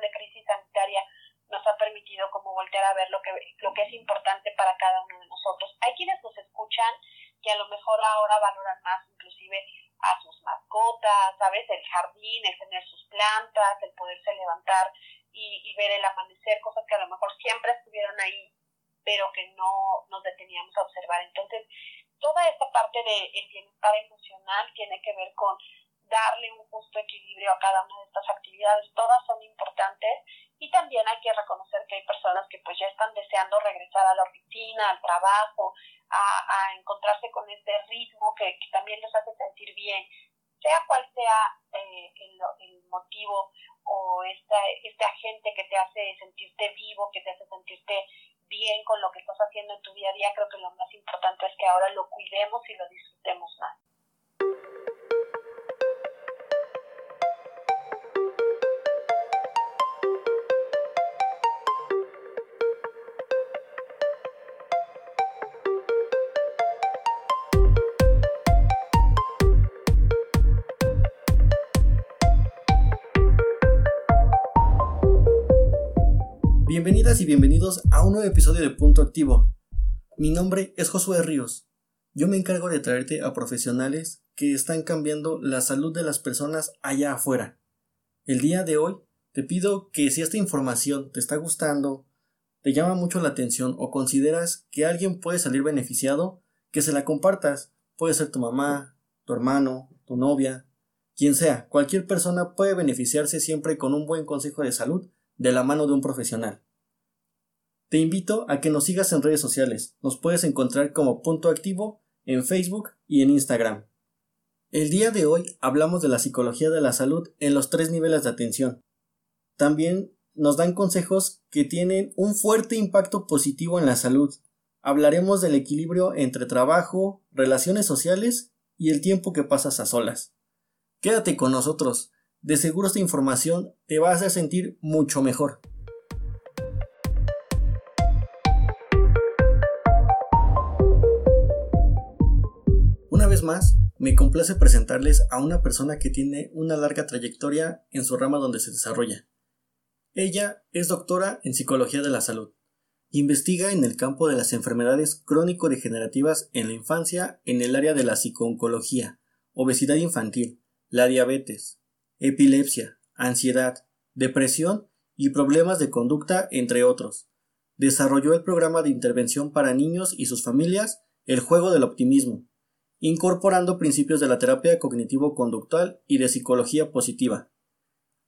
de crisis sanitaria nos ha permitido como voltear a ver lo que, lo que es importante para cada uno de nosotros. Hay quienes nos escuchan que a lo mejor ahora valoran más inclusive a sus mascotas, ¿sabes? El jardín, el tener sus plantas, el poderse levantar y, ver el amanecer, cosas que a lo mejor siempre estuvieron ahí, pero que no nos deteníamos a observar. Entonces, toda esta parte de bienestar emocional tiene que ver con darle un justo equilibrio a cada una de estas actividades. Todas son importantes y también hay que reconocer que hay personas que pues ya están deseando regresar a la oficina, al trabajo, a, encontrarse con este ritmo que, también les hace sentir bien, sea cual sea eh, el, motivo o esta, este agente que te hace sentirte vivo, que te hace sentirte bien con lo que estás haciendo en tu día a día, creo que lo más importante es que ahora lo cuidemos y lo disfrutemos más. Bienvenidas y bienvenidos a un nuevo episodio de Punto Activo. Mi nombre es Josué Ríos. Yo me encargo de traerte a profesionales que están cambiando la salud de las personas allá afuera. El día de hoy te pido que si esta información te está gustando, te llama mucho la atención o consideras que alguien puede salir beneficiado, que se la compartas. Puede ser tu mamá, tu hermano, tu novia, quien sea. Cualquier persona puede beneficiarse siempre con un buen consejo de salud de la mano de un profesional. Te invito a que nos sigas en redes sociales. Nos puedes encontrar como punto activo en Facebook y en Instagram. El día de hoy hablamos de la psicología de la salud en los tres niveles de atención. También nos dan consejos que tienen un fuerte impacto positivo en la salud. Hablaremos del equilibrio entre trabajo, relaciones sociales y el tiempo que pasas a solas. Quédate con nosotros. De seguro esta información te va a hacer sentir mucho mejor. Una vez más, me complace presentarles a una persona que tiene una larga trayectoria en su rama donde se desarrolla. Ella es doctora en Psicología de la Salud. Investiga en el campo de las enfermedades crónico-degenerativas en la infancia en el área de la psicooncología, obesidad infantil, la diabetes, epilepsia, ansiedad, depresión y problemas de conducta, entre otros. Desarrolló el programa de intervención para niños y sus familias, El juego del optimismo, incorporando principios de la terapia cognitivo-conductual y de psicología positiva.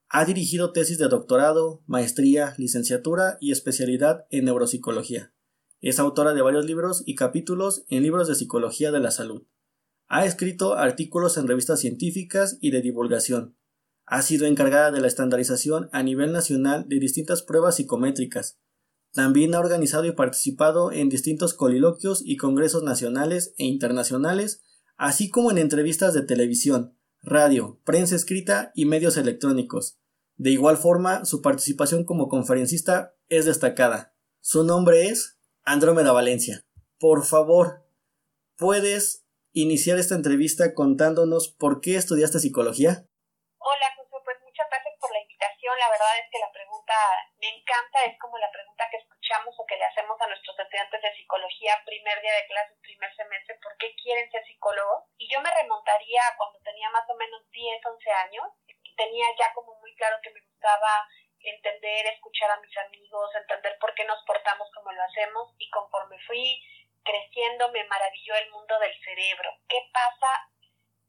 Ha dirigido tesis de doctorado, maestría, licenciatura y especialidad en neuropsicología. Es autora de varios libros y capítulos en libros de psicología de la salud. Ha escrito artículos en revistas científicas y de divulgación, ha sido encargada de la estandarización a nivel nacional de distintas pruebas psicométricas. También ha organizado y participado en distintos coliloquios y congresos nacionales e internacionales, así como en entrevistas de televisión, radio, prensa escrita y medios electrónicos. De igual forma, su participación como conferencista es destacada. Su nombre es Andrómeda Valencia. Por favor, ¿puedes iniciar esta entrevista contándonos por qué estudiaste psicología? La verdad es que la pregunta me encanta, es como la pregunta que escuchamos o que le hacemos a nuestros estudiantes de psicología primer día de clases, primer semestre, ¿por qué quieren ser psicólogos? Y yo me remontaría a cuando tenía más o menos 10, 11 años, tenía ya como muy claro que me gustaba entender, escuchar a mis amigos, entender por qué nos portamos como lo hacemos y conforme fui creciendo me maravilló el mundo del cerebro. ¿Qué pasa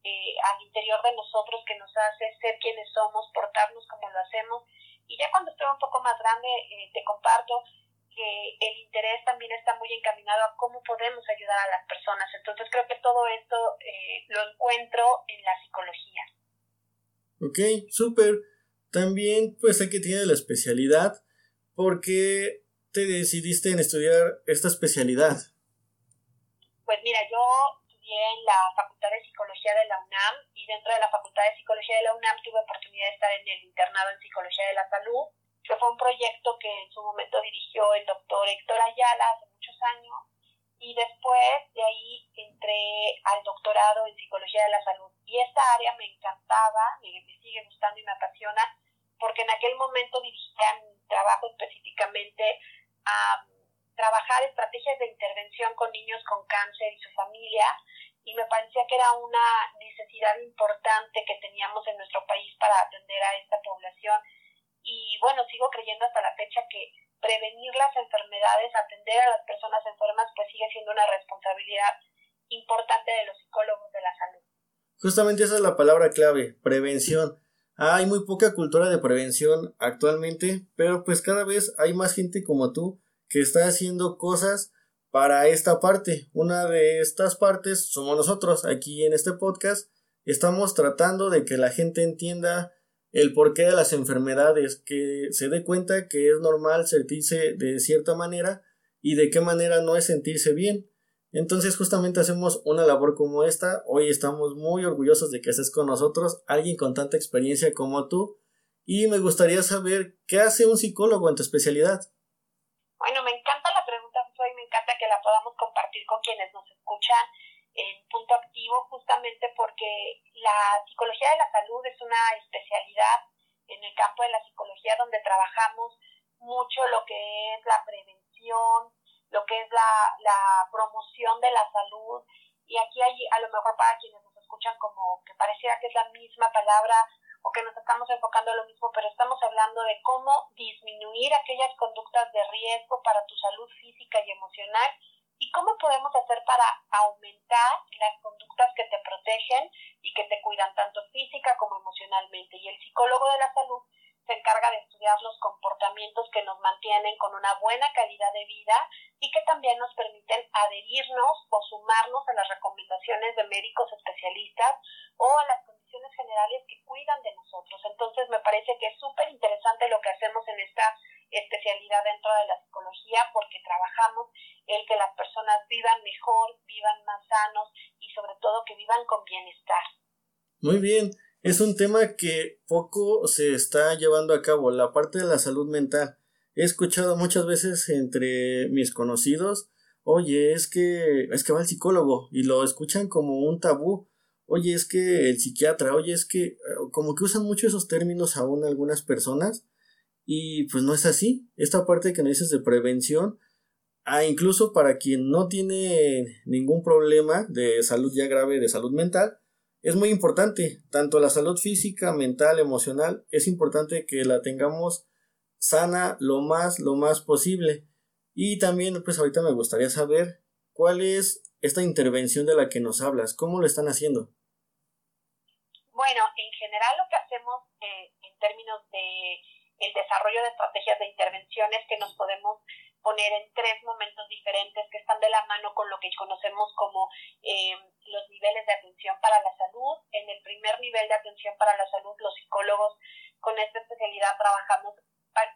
eh, al interior de nosotros que nos hace ser quienes somos, portarnos como lo hacemos. Y ya cuando estoy un poco más grande, eh, te comparto que el interés también está muy encaminado a cómo podemos ayudar a las personas. Entonces creo que todo esto eh, lo encuentro en la psicología. Ok, súper. También pues sé que tiene la especialidad. ¿Por qué te decidiste en estudiar esta especialidad? Pues mira, yo en la Facultad de Psicología de la UNAM y dentro de la Facultad de Psicología de la UNAM tuve oportunidad de estar en el internado en Psicología de la Salud, que fue un proyecto que en su momento dirigió el doctor Héctor Ayala hace muchos años y después de ahí entré al doctorado en Psicología de la Salud. Y esa área me encantaba, me, me sigue gustando y me apasiona porque en aquel momento dirigía mi trabajo específicamente a trabajar estrategias de intervención con niños con cáncer y su familia y me parecía que era una necesidad importante que teníamos en nuestro país para atender a esta población y bueno, sigo creyendo hasta la fecha que prevenir las enfermedades, atender a las personas enfermas, pues sigue siendo una responsabilidad importante de los psicólogos de la salud. Justamente esa es la palabra clave, prevención. Hay muy poca cultura de prevención actualmente, pero pues cada vez hay más gente como tú que está haciendo cosas para esta parte. Una de estas partes somos nosotros aquí en este podcast. Estamos tratando de que la gente entienda el porqué de las enfermedades, que se dé cuenta que es normal sentirse de cierta manera y de qué manera no es sentirse bien. Entonces justamente hacemos una labor como esta. Hoy estamos muy orgullosos de que estés con nosotros, alguien con tanta experiencia como tú. Y me gustaría saber qué hace un psicólogo en tu especialidad. Bueno, me encanta que la podamos compartir con quienes nos escuchan en punto activo, justamente porque la psicología de la salud es una especialidad en el campo de la psicología donde trabajamos mucho lo que es la prevención, lo que es la, la promoción de la salud. Y aquí hay, a lo mejor para quienes nos escuchan como que pareciera que es la misma palabra o que nos estamos enfocando en lo mismo, pero estamos hablando de cómo disminuir aquellas conductas de riesgo para tu salud física y emocional y cómo podemos hacer para aumentar las conductas que te protegen y que te cuidan tanto física como emocionalmente. Y el psicólogo de la salud se encarga de estudiar los comportamientos que nos mantienen con una buena calidad de vida y que también nos permiten adherirnos o sumarnos a las recomendaciones de médicos especialistas o a las condiciones generales que cuidan de nosotros. Entonces me parece que es súper interesante lo que hacemos en esta especialidad dentro de la psicología porque trabajamos el que las personas vivan mejor, vivan más sanos y sobre todo que vivan con bienestar. Muy bien, es un tema que poco se está llevando a cabo, la parte de la salud mental. He escuchado muchas veces entre mis conocidos, oye, es que es que va el psicólogo y lo escuchan como un tabú. Oye, es que el psiquiatra, oye, es que eh, como que usan mucho esos términos aún algunas personas y pues no es así. Esta parte que nos dices de prevención, ah, incluso para quien no tiene ningún problema de salud ya grave, de salud mental, es muy importante, tanto la salud física, mental, emocional, es importante que la tengamos sana lo más, lo más posible. Y también, pues ahorita me gustaría saber cuál es esta intervención de la que nos hablas, cómo lo están haciendo. Bueno, en general lo que hacemos eh, en términos de el desarrollo de estrategias de intervenciones que nos podemos poner en tres momentos diferentes que están de la mano con lo que conocemos como eh, los niveles de atención para la salud. En el primer nivel de atención para la salud, los psicólogos con esta especialidad trabajamos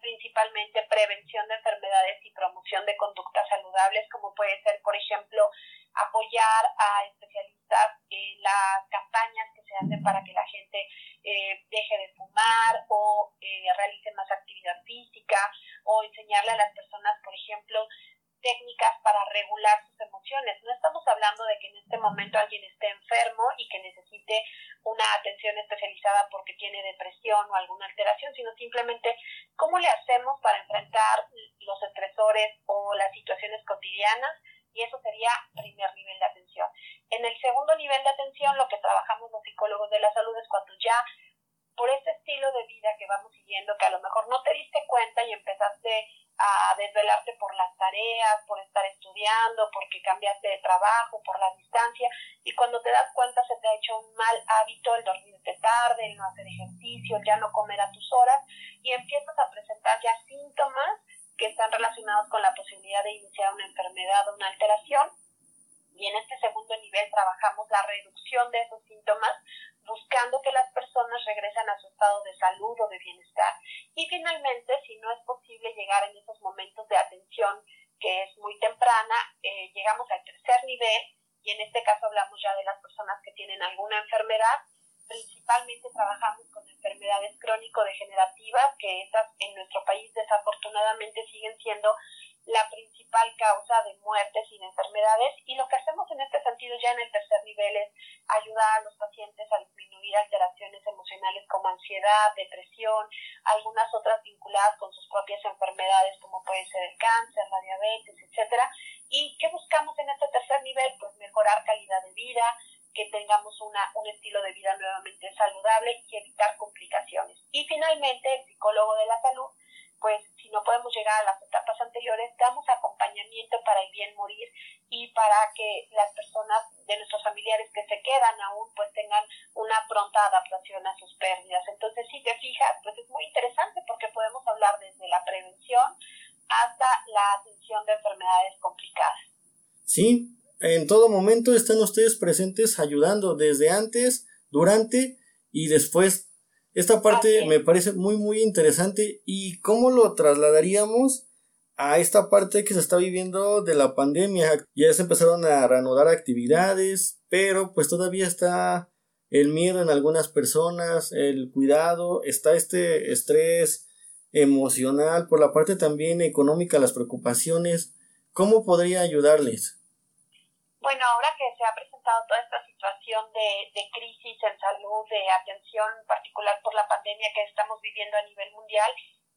principalmente prevención de enfermedades y promoción de conductas saludables, como puede ser, por ejemplo, apoyar a especialistas en las campañas que se hacen para que la gente eh, deje de fumar o eh, realice más actividad física o enseñarle a las personas, por ejemplo, técnicas para regular sus emociones. No estamos hablando de que en este momento alguien esté enfermo y que necesite una atención especializada porque tiene depresión o alguna alteración, sino simplemente cómo le hacemos para enfrentar los estresores o las situaciones cotidianas y eso sería primer nivel de atención. En el segundo nivel de atención lo que trabajamos los psicólogos de la salud es cuando ya por ese estilo de vida que vamos siguiendo, que a lo mejor no te diste cuenta y empezaste a desvelarte por las tareas, por estar estudiando, porque cambiaste de trabajo, por la distancia, y cuando te das cuenta se te ha hecho un mal hábito el dormirte tarde, el no hacer ejercicio, el ya no comer a tus horas, y empiezas a presentar ya síntomas que están relacionados con la posibilidad de iniciar una enfermedad o una alteración. Y en este segundo nivel trabajamos la reducción de esos síntomas buscando que las personas regresen a su estado de salud o de bienestar. Y finalmente, si no es posible llegar en esos momentos de atención que es muy temprana, eh, llegamos al tercer nivel y en este caso hablamos ya de las personas que tienen alguna enfermedad. Principalmente trabajamos con enfermedades crónico-degenerativas, que esas en nuestro país desafortunadamente siguen siendo la principal causa de muertes y de enfermedades y lo que hacemos en este sentido ya en el tercer nivel es ayudar a los pacientes a disminuir alteraciones emocionales como ansiedad, depresión, algunas otras vinculadas con sus propias enfermedades como puede ser el cáncer, la diabetes, etcétera. ¿Y qué buscamos en este tercer nivel? Pues mejorar calidad de vida, que tengamos una, un estilo de vida nuevamente saludable y evitar complicaciones. Y finalmente, el psicólogo de la salud pues si no podemos llegar a las etapas anteriores, damos acompañamiento para el bien morir y para que las personas de nuestros familiares que se quedan aún pues tengan una pronta adaptación a sus pérdidas. Entonces, si te fijas, pues es muy interesante porque podemos hablar desde la prevención hasta la atención de enfermedades complicadas. Sí, en todo momento están ustedes presentes ayudando desde antes, durante y después esta parte me parece muy muy interesante y cómo lo trasladaríamos a esta parte que se está viviendo de la pandemia. Ya se empezaron a reanudar actividades, pero pues todavía está el miedo en algunas personas, el cuidado, está este estrés emocional, por la parte también económica, las preocupaciones. ¿Cómo podría ayudarles? Bueno, ahora que se ha presentado toda esta situación de, de crisis en salud, de atención en particular por la pandemia que estamos viviendo a nivel mundial,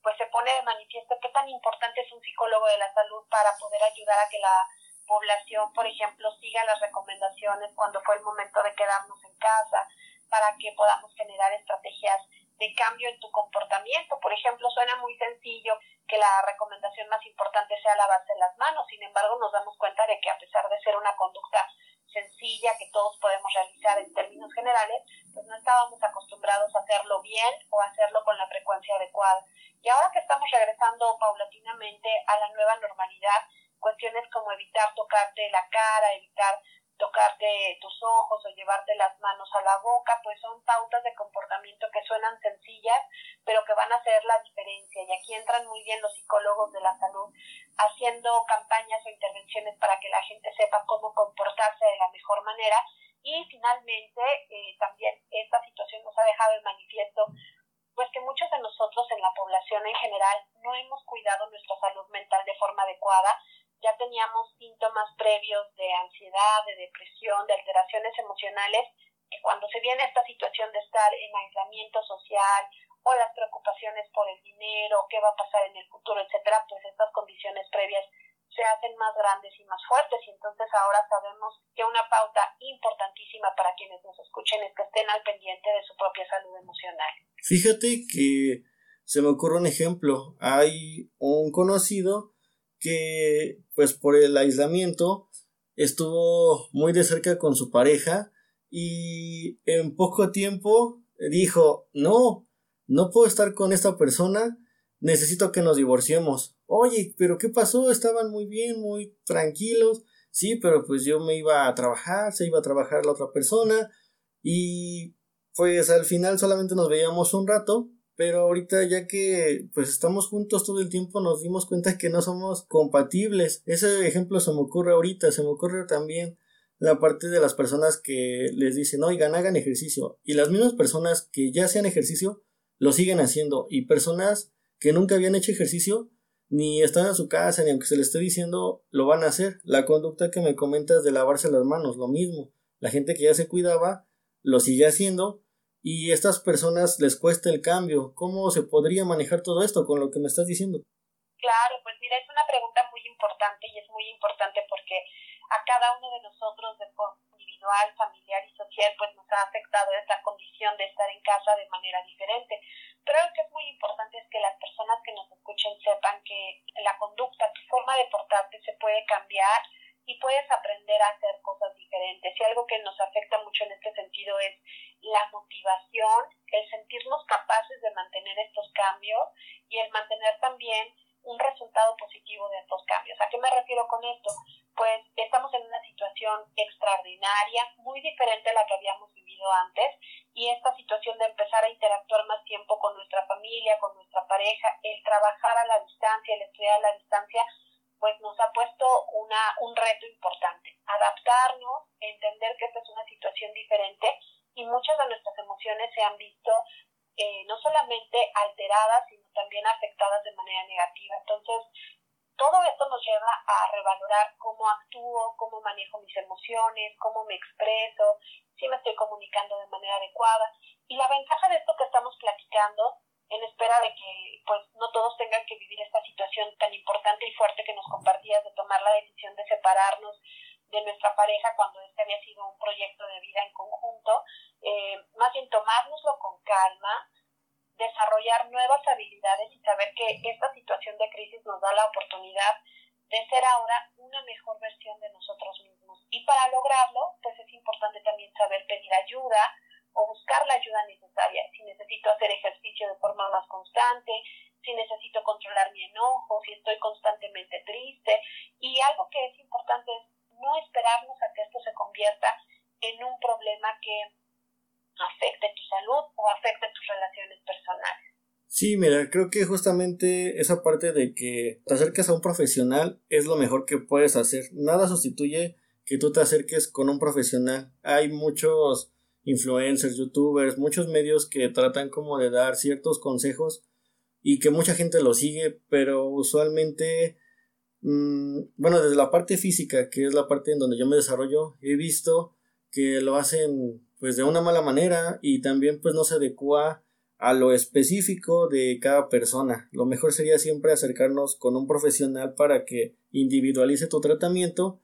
pues se pone de manifiesto qué tan importante es un psicólogo de la salud para poder ayudar a que la población, por ejemplo, siga las recomendaciones cuando fue el momento de quedarnos en casa, para que podamos generar estrategias de cambio en tu comportamiento. Por ejemplo, suena muy sencillo que la recomendación más importante sea lavarse las manos, sin embargo nos damos cuenta de que a pesar de ser una conducta sencilla que todos podemos realizar en términos generales, pues no estábamos acostumbrados a hacerlo bien o hacerlo con la frecuencia adecuada. Y ahora que estamos regresando paulatinamente a la nueva normalidad, cuestiones como evitar tocarte la cara, evitar tocarte tus ojos o llevarte las manos a la boca, pues son pautas de comportamiento que suenan sencillas, pero que van a hacer la diferencia. Y aquí entran muy bien los psicólogos de la salud haciendo campañas o intervenciones para que la gente sepa cómo comportarse de la mejor manera. Y finalmente, eh, también esta situación nos ha dejado en manifiesto pues que muchos de nosotros en la población en general no hemos cuidado nuestra salud mental de forma adecuada, ya teníamos síntomas previos de ansiedad, de depresión, de alteraciones emocionales, que cuando se viene esta situación de estar en aislamiento social o las preocupaciones por el dinero, qué va a pasar en el futuro, etcétera, pues estas condiciones previas se hacen más grandes y más fuertes y entonces ahora sabemos que una pauta importantísima para quienes nos escuchen es que estén al pendiente de su propia salud emocional. Fíjate que se me ocurre un ejemplo. Hay un conocido que pues por el aislamiento estuvo muy de cerca con su pareja y en poco tiempo dijo no, no puedo estar con esta persona, necesito que nos divorciemos. Oye, pero ¿qué pasó? Estaban muy bien, muy tranquilos. Sí, pero pues yo me iba a trabajar, se iba a trabajar la otra persona y pues al final solamente nos veíamos un rato pero ahorita ya que pues estamos juntos todo el tiempo nos dimos cuenta que no somos compatibles. Ese ejemplo se me ocurre ahorita, se me ocurre también la parte de las personas que les dicen, oigan, hagan ejercicio. Y las mismas personas que ya hacían ejercicio, lo siguen haciendo. Y personas que nunca habían hecho ejercicio, ni están en su casa, ni aunque se les esté diciendo, lo van a hacer. La conducta que me comentas de lavarse las manos, lo mismo. La gente que ya se cuidaba, lo sigue haciendo, y estas personas les cuesta el cambio. ¿Cómo se podría manejar todo esto con lo que me estás diciendo? Claro, pues mira, es una pregunta muy importante y es muy importante porque a cada uno de nosotros de forma individual, familiar y social, pues nos ha afectado esta condición de estar en casa de manera diferente. Pero lo que es muy importante es que las personas que nos escuchen sepan que la conducta, tu forma de portarte se puede cambiar y puedes aprender a hacer cosas diferentes. Y algo que nos afecta mucho en este sentido es la motivación, el sentirnos capaces de mantener estos cambios y el mantener también un resultado positivo de estos cambios. ¿A qué me refiero con esto? Pues estamos en una situación extraordinaria, muy diferente a la que habíamos vivido antes, y esta situación de empezar a interactuar más tiempo con nuestra familia, con nuestra pareja, el trabajar a la distancia, el estudiar a la distancia, pues nos ha puesto una, un reto importante, adaptarnos, entender que esta es una situación diferente y muchas de nuestras emociones se han visto eh, no solamente alteradas, sino también afectadas de manera negativa. Entonces, todo esto nos lleva a revalorar cómo actúo, cómo manejo mis emociones, cómo me expreso, si me estoy comunicando de manera adecuada. Y la ventaja de esto que estamos platicando, en espera de que pues no todos tengan que vivir esta situación tan importante y fuerte que nos compartías de tomar la decisión de separarnos de nuestra pareja cuando este había sido un proyecto de vida en conjunto, eh, más bien tomárnoslo con calma, desarrollar nuevas habilidades y saber que esta situación de crisis nos da la oportunidad de ser ahora una mejor versión de nosotros mismos. Y para lograrlo, pues es importante también saber pedir ayuda o buscar la ayuda necesaria. Si necesito hacer ejercicio de forma más constante, si necesito controlar mi enojo, si estoy constantemente triste. Y algo que es importante es no esperarnos a que esto se convierta en un problema que afecte tu salud o afecte tus relaciones personales. Sí, mira, creo que justamente esa parte de que te acerques a un profesional es lo mejor que puedes hacer. Nada sustituye que tú te acerques con un profesional. Hay muchos influencers, youtubers, muchos medios que tratan como de dar ciertos consejos y que mucha gente lo sigue, pero usualmente, mm, bueno, desde la parte física, que es la parte en donde yo me desarrollo, he visto que lo hacen pues de una mala manera y también pues no se adecua a lo específico de cada persona. Lo mejor sería siempre acercarnos con un profesional para que individualice tu tratamiento,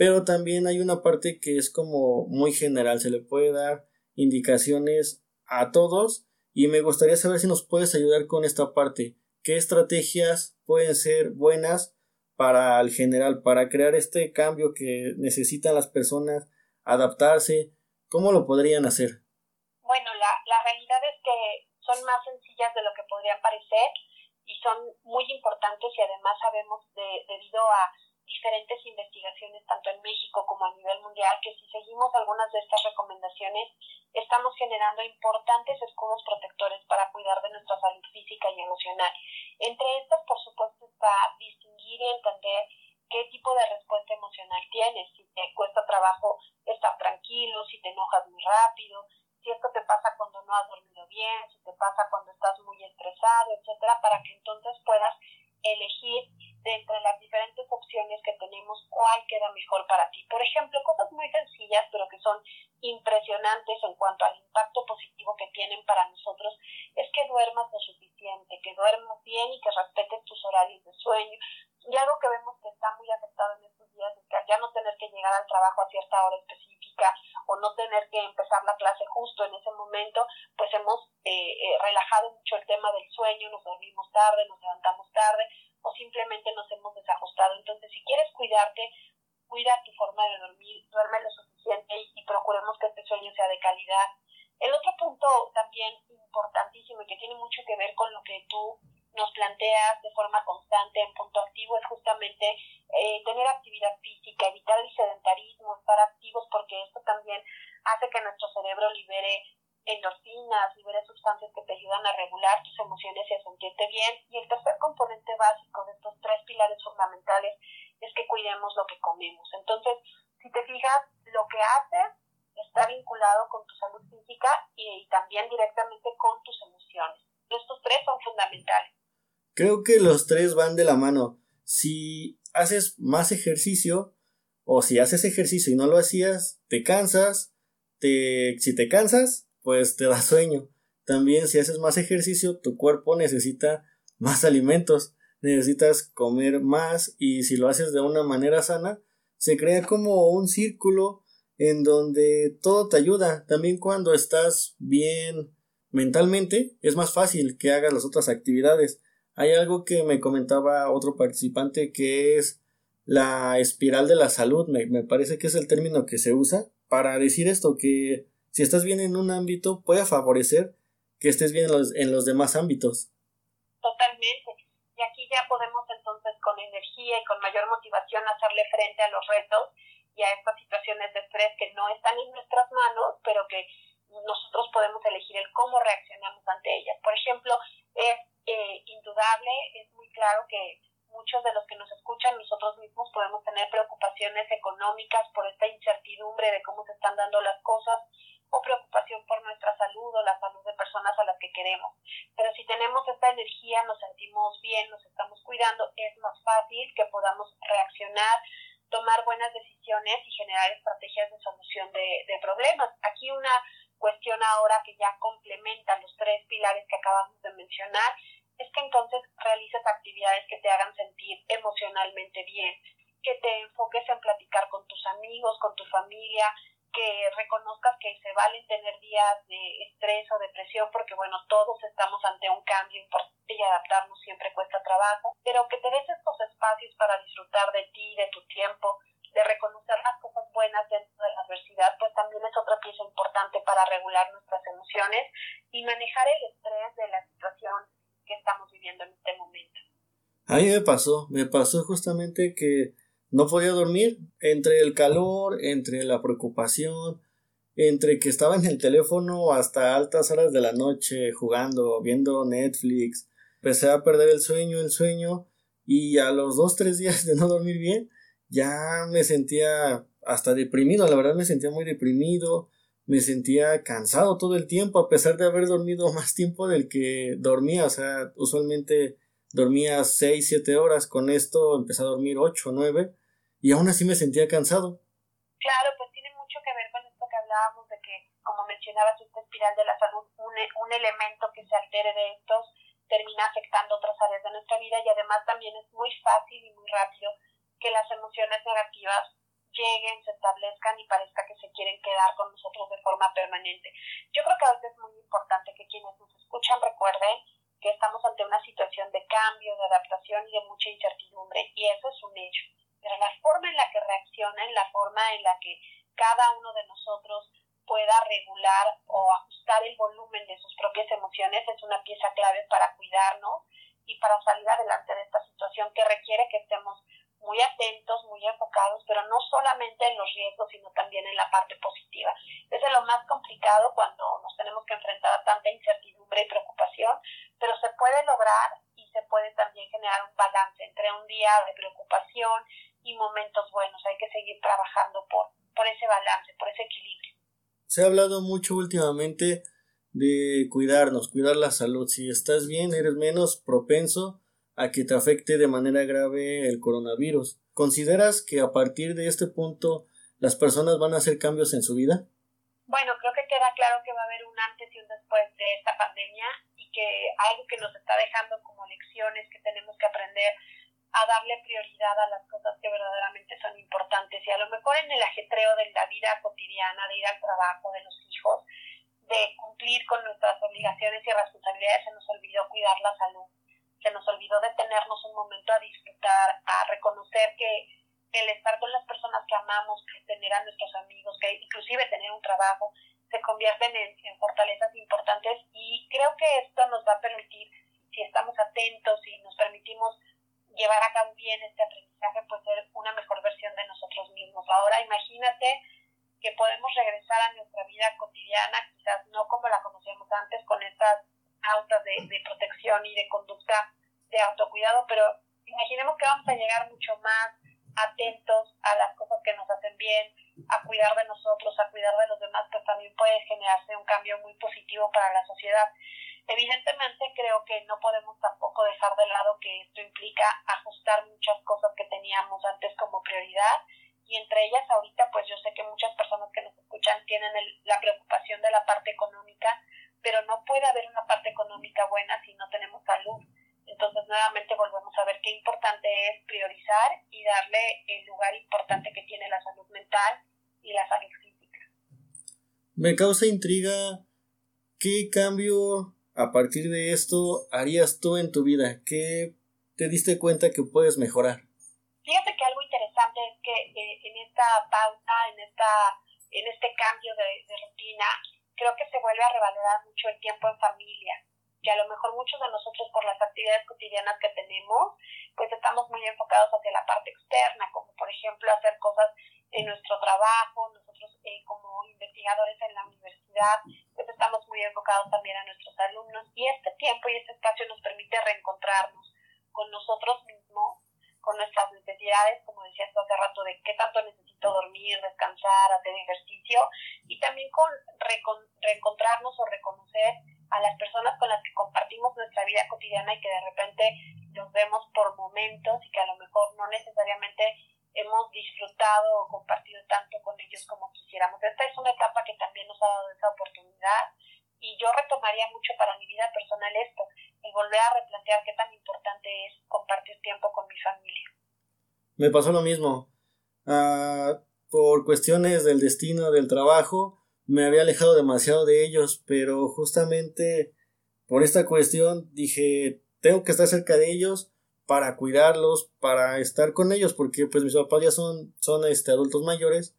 pero también hay una parte que es como muy general, se le puede dar indicaciones a todos y me gustaría saber si nos puedes ayudar con esta parte. ¿Qué estrategias pueden ser buenas para el general, para crear este cambio que necesitan las personas, adaptarse, ¿Cómo lo podrían hacer? Bueno, la, la realidad es que son más sencillas de lo que podrían parecer y son muy importantes y además sabemos de, debido a diferentes investigaciones tanto en México como a nivel mundial que si seguimos algunas de estas recomendaciones estamos generando importantes escudos protectores para cuidar de nuestra salud física y emocional. Entre estas, por supuesto, está distinguir y entender qué tipo de respuesta emocional tienes, si te cuesta trabajo estar tranquilo, si te enojas muy rápido, si esto te pasa cuando no has dormido bien, si te pasa cuando estás muy estresado, etcétera, para que entonces puedas elegir de entre las diferentes opciones que tenemos cuál queda mejor para ti. Por ejemplo, cosas muy sencillas, pero que son impresionantes en cuanto al impacto positivo que tienen para nosotros, es que duermas lo suficiente, que duermas bien y que respetes tus horarios de sueño, y algo que vemos que está muy afectado en estos días es que ya no tener que llegar al trabajo a cierta hora específica o no tener que empezar la clase justo en ese momento, pues hemos eh, eh, relajado mucho el tema del sueño, nos dormimos tarde, nos levantamos tarde simplemente nos hemos desajustado. Entonces, si quieres cuidarte, cuida tu forma de dormir, duerme lo suficiente y, y procuremos que este sueño sea de calidad. El otro punto también importantísimo y que tiene mucho que ver con lo que tú nos planteas de forma constante en punto activo es justamente eh, tener actividad física, evitar el sedentarismo, estar activos porque esto también hace que nuestro cerebro libere endorfinas, libere sustancias que te ayudan a regular tus emociones y a sentirte bien. Y el tercer componente básico de estos tres pilares fundamentales es que cuidemos lo que comemos. Entonces, si te fijas, lo que haces está vinculado con tu salud física y también directamente con tus emociones. Estos tres son fundamentales. Creo que los tres van de la mano. Si haces más ejercicio o si haces ejercicio y no lo hacías, te cansas, te, si te cansas, pues te da sueño. También si haces más ejercicio, tu cuerpo necesita más alimentos, necesitas comer más y si lo haces de una manera sana, se crea como un círculo en donde todo te ayuda. También cuando estás bien mentalmente, es más fácil que hagas las otras actividades. Hay algo que me comentaba otro participante que es la espiral de la salud, me, parece que es el término que se usa para decir esto, que si estás bien en un ámbito puede favorecer que estés bien en los, en los demás ámbitos. Totalmente. Y aquí ya podemos entonces con energía y con mayor motivación hacerle frente a los retos y a estas situaciones de estrés que no están en nuestras manos, pero que nosotros podemos elegir el cómo reaccionamos ante ellas. Por ejemplo, es eh, indudable, es muy claro que muchos de los que nos escuchan, nosotros mismos podemos tener preocupaciones económicas por esta incertidumbre de cómo se están dando las cosas o preocupación por nuestra salud o la salud de personas a las que queremos. Pero si tenemos esta energía, nos sentimos bien, nos estamos cuidando, es más fácil que podamos reaccionar, tomar buenas decisiones y generar estrategias de solución de problemas. Aquí una cuestión ahora que ya complementa los tres pilares que acabamos de mencionar es que entonces realices actividades que te hagan sentir emocionalmente bien, que te enfoques en platicar con tus amigos, con tu familia, que reconozcas que se valen tener días de estrés o depresión, porque bueno, todos estamos ante un cambio importante y adaptarnos siempre cuesta trabajo, pero que te des estos espacios para disfrutar de ti, de tu tiempo, de reconocer las cosas buenas dentro de la adversidad, pues también es otra pieza importante para regular nuestras emociones y manejar el estrés de la situación que estamos viviendo en este momento. A mí me pasó, me pasó justamente que no podía dormir entre el calor, entre la preocupación, entre que estaba en el teléfono hasta altas horas de la noche jugando, viendo Netflix. Empecé a perder el sueño, el sueño y a los dos, tres días de no dormir bien ya me sentía hasta deprimido, la verdad me sentía muy deprimido, me sentía cansado todo el tiempo a pesar de haber dormido más tiempo del que dormía, o sea, usualmente dormía seis, siete horas, con esto empecé a dormir ocho, nueve y aún así me sentía cansado. Claro, pues tiene mucho que ver con esto que hablábamos de que, como mencionabas, esta espiral de la salud, un, un elemento que se altere de estos termina afectando otras áreas de nuestra vida y además también es muy fácil y muy rápido que las emociones negativas lleguen, se establezcan y parezca que se quieren quedar con nosotros de forma permanente. Yo creo que a veces es muy importante que quienes nos escuchan recuerden que estamos ante una situación de cambio, de adaptación y de mucha incertidumbre, y eso es un hecho pero la forma en la que reaccionen, la forma en la que cada uno de nosotros pueda regular o ajustar el volumen de sus propias emociones es una pieza clave para cuidarnos y para salir adelante de esta situación que requiere que estemos muy atentos, muy enfocados, pero no solamente en los riesgos, sino también en la parte positiva. Es lo más complicado cuando nos tenemos que enfrentar a tanta incertidumbre y preocupación, pero se puede lograr y se puede también generar un balance entre un día de preocupación y momentos buenos. Hay que seguir trabajando por, por ese balance, por ese equilibrio. Se ha hablado mucho últimamente de cuidarnos, cuidar la salud. Si estás bien, eres menos propenso a que te afecte de manera grave el coronavirus. ¿Consideras que a partir de este punto las personas van a hacer cambios en su vida? Bueno, creo que queda claro que va a haber un antes y un después de esta pandemia y que algo que nos está dejando como lecciones que tenemos que aprender a darle prioridad a las cosas que verdaderamente son importantes. Y a lo mejor en el ajetreo de la vida cotidiana, de ir al trabajo, de los hijos, de cumplir con nuestras obligaciones y responsabilidades, se nos olvidó cuidar la salud, se nos olvidó detenernos un momento a disfrutar, a reconocer que el estar con las personas que amamos, que tener a nuestros amigos, que inclusive tener un trabajo, se convierten en, fortalezas importantes y creo que esto nos va a permitir, si estamos atentos y nos permitimos llevar a cabo bien este aprendizaje, pues ser una mejor versión de nosotros mismos. Ahora imagínate que podemos regresar a nuestra vida cotidiana, quizás no como la conocíamos antes, con estas autas de, de protección y de conducta de autocuidado, pero imaginemos que vamos a llegar mucho más atentos a las cosas que nos hacen bien, a cuidar de nosotros, a cuidar de los demás, pues también puede generarse un cambio muy positivo para la sociedad. Evidentemente creo que no podemos tampoco dejar de lado que esto implica ajustar muchas cosas que teníamos antes como prioridad y entre ellas ahorita pues yo sé que muchas personas que nos escuchan tienen la preocupación de la parte económica, pero no puede haber una parte económica buena si no tenemos salud. Entonces nuevamente volvemos a ver qué importante es priorizar y darle el lugar importante que tiene la salud mental y la salud física. Me causa intriga qué cambio a partir de esto harías tú en tu vida? ¿Qué te diste cuenta que puedes mejorar? Fíjate que algo interesante es que eh, en esta pauta, en, esta, en este cambio de, de rutina, creo que se vuelve a revalorar mucho el tiempo en familia que a lo mejor muchos de nosotros por las actividades cotidianas que tenemos, pues estamos muy enfocados hacia la parte externa, como por ejemplo hacer cosas en nuestro trabajo, nosotros eh, como investigadores en la universidad, pues estamos muy enfocados también a nuestros alumnos y este tiempo y este espacio nos permite reencontrarnos con nosotros mismos, con nuestras necesidades, como decías hace rato, de qué tanto necesito dormir, descansar, hacer ejercicio y también con reencontrarnos o reconocer a las personas con las que compartimos nuestra vida cotidiana y que de repente los vemos por momentos y que a lo mejor no necesariamente hemos disfrutado o compartido tanto con ellos como quisiéramos. Esta es una etapa que también nos ha dado esa oportunidad y yo retomaría mucho para mi vida personal esto, el volver a replantear qué tan importante es compartir tiempo con mi familia. Me pasó lo mismo. Ah, por cuestiones del destino, del trabajo, me había alejado demasiado de ellos, pero justamente por esta cuestión dije, tengo que estar cerca de ellos para cuidarlos, para estar con ellos, porque pues mis papás ya son, son este, adultos mayores.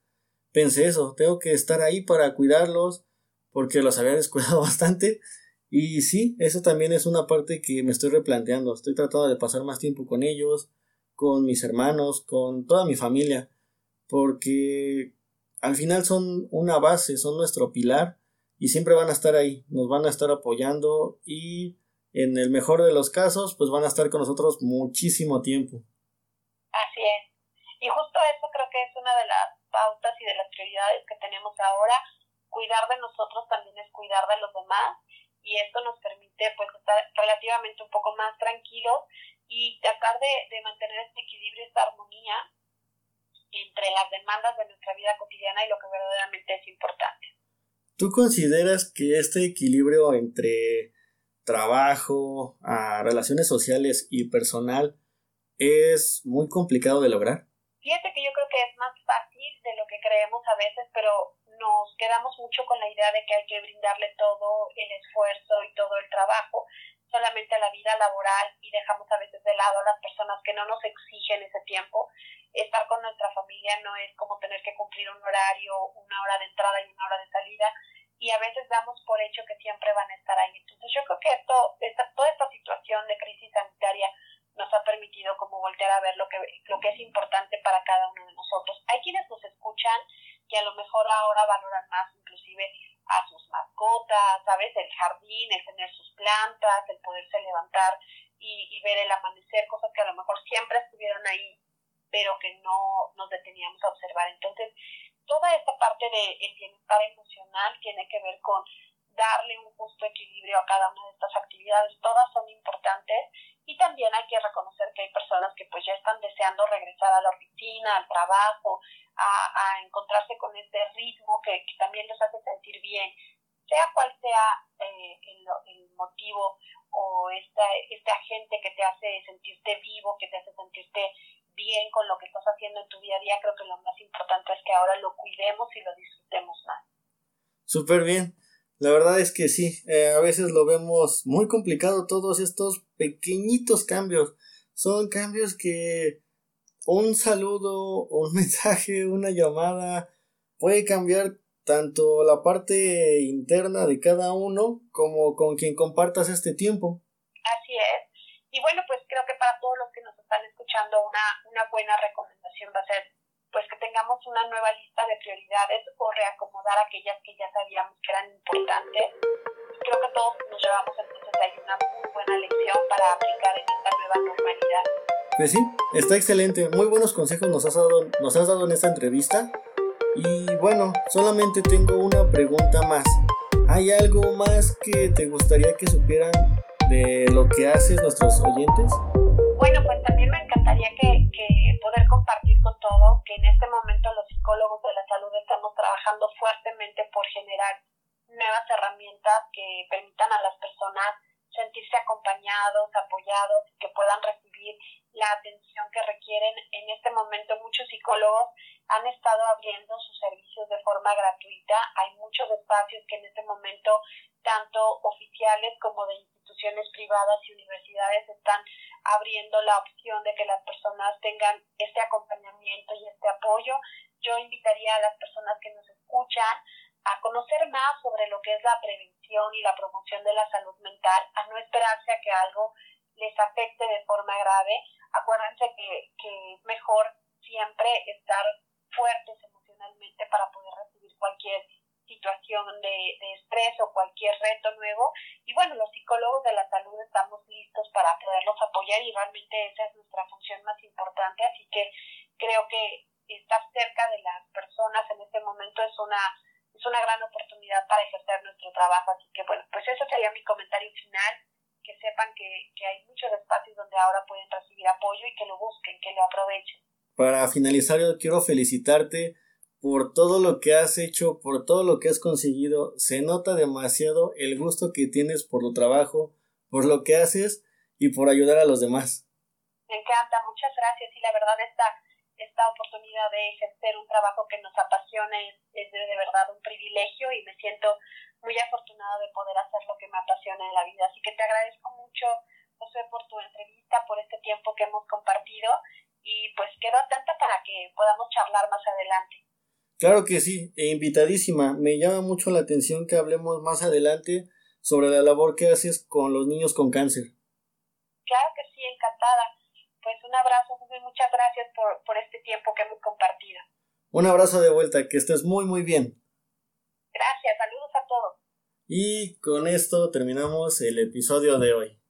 Pensé eso, tengo que estar ahí para cuidarlos, porque los había descuidado bastante. Y sí, eso también es una parte que me estoy replanteando. Estoy tratando de pasar más tiempo con ellos, con mis hermanos, con toda mi familia, porque al final son una base, son nuestro pilar y siempre van a estar ahí, nos van a estar apoyando y en el mejor de los casos, pues van a estar con nosotros muchísimo tiempo. Así es. Y justo eso creo que es una de las pautas y de las prioridades que tenemos ahora. Cuidar de nosotros también es cuidar de los demás y esto nos permite pues estar relativamente un poco más tranquilos y tratar de, de mantener este equilibrio, esta armonía entre las demandas de nuestra vida cotidiana y lo que verdaderamente es importante. ¿Tú consideras que este equilibrio entre trabajo, a relaciones sociales y personal es muy complicado de lograr? Fíjate que yo creo que es más fácil de lo que creemos a veces, pero nos quedamos mucho con la idea de que hay que brindarle todo el esfuerzo y todo el trabajo solamente a la vida laboral y dejamos a veces de lado a las personas que no nos exigen ese tiempo. Estar con nuestra familia no es como tener que cumplir un horario, una hora de entrada y una hora de salida, y a veces damos por hecho que siempre van a estar ahí. Entonces yo creo que esto, esta, toda esta situación de crisis sanitaria nos ha permitido como voltear a ver lo que, lo que es importante para cada uno de nosotros. Hay quienes nos escuchan que a lo mejor ahora valoran más inclusive a sus mascotas, ¿sabes? El jardín, el tener sus plantas, el poderse levantar y, ver el amanecer, cosas que a lo mejor siempre estuvieron ahí, pero que no nos deteníamos a observar. Entonces, toda esta parte del de bienestar emocional tiene que ver con darle un justo equilibrio a cada una de estas actividades. Todas son importantes y también hay que reconocer que hay personas que pues ya están deseando regresar a la oficina, al trabajo, a, encontrarse con este ritmo que, también les hace sentir bien, sea cual sea eh, el, el, motivo o esta, este agente que te hace sentirte vivo, que te hace sentirte bien con lo que estás haciendo en tu día a día, creo que lo más importante es que ahora lo cuidemos y lo disfrutemos más. Súper bien. La verdad es que sí, eh, a veces lo vemos muy complicado todos estos pequeñitos cambios. Son cambios que un saludo, un mensaje, una llamada puede cambiar tanto la parte interna de cada uno como con quien compartas este tiempo. Así es. Y bueno, pues creo que para todos los que nos están escuchando, una, una buena recomendación va a ser pues que tengamos una nueva lista de prioridades o reacomodar aquellas que ya sabíamos que eran importantes. Creo que todos nos llevamos entonces ahí una muy buena lección para aplicar en esta nueva normalidad. Pues sí, está excelente. Muy buenos consejos nos has dado, nos has dado en esta entrevista. Y bueno, solamente tengo una pregunta más. ¿Hay algo más que te gustaría que supieran de lo que hacen nuestros oyentes? Bueno, pues también me encantaría que, que poder compartir con todo que en este momento los psicólogos de la salud estamos trabajando fuertemente por generar nuevas herramientas que permitan a las personas sentirse acompañados, apoyados, que puedan recibir la atención que requieren. En este momento muchos psicólogos han estado abriendo sus servicios de forma gratuita. Hay muchos espacios que en este momento, tanto oficiales como de instituciones privadas y universidades, están abriendo la opción de que las personas tengan este acompañamiento y este apoyo. Yo invitaría a las personas que nos escuchan a conocer más sobre lo que es la prevención y la promoción de la salud mental, a no esperarse a que algo les afecte de forma grave. Acuérdense que, que es mejor siempre estar fuertes emocionalmente para poder recibir cualquier situación de, de, estrés o cualquier reto nuevo. Y bueno, los psicólogos de la salud estamos listos para poderlos apoyar y realmente esa es nuestra función más importante. Así que creo que estar cerca de las personas en este momento es una es una gran oportunidad para ejercer nuestro trabajo. Así que bueno, pues ese sería mi comentario final, que sepan que, que hay muchos espacios donde ahora pueden recibir apoyo y que lo busquen, que lo aprovechen. Para finalizar, yo quiero felicitarte por todo lo que has hecho, por todo lo que has conseguido. Se nota demasiado el gusto que tienes por tu trabajo, por lo que haces y por ayudar a los demás. Me encanta, muchas gracias y la verdad esta, esta oportunidad de ejercer un trabajo que nos apasiona es, es de, de, verdad un privilegio y me siento muy afortunada de poder hacer lo que me apasiona en la vida. Así que te agradezco mucho, José, por tu entrevista, por este tiempo que hemos compartido y pues quedo atenta para que podamos charlar más adelante. Claro que sí, e invitadísima. Me llama mucho la atención que hablemos más adelante sobre la labor que haces con los niños con cáncer. Claro que sí, encantada. Pues un abrazo, y muchas gracias por, por este tiempo que hemos compartido. Un abrazo de vuelta, que estés muy muy bien. Gracias, saludos a todos. Y con esto terminamos el episodio de hoy.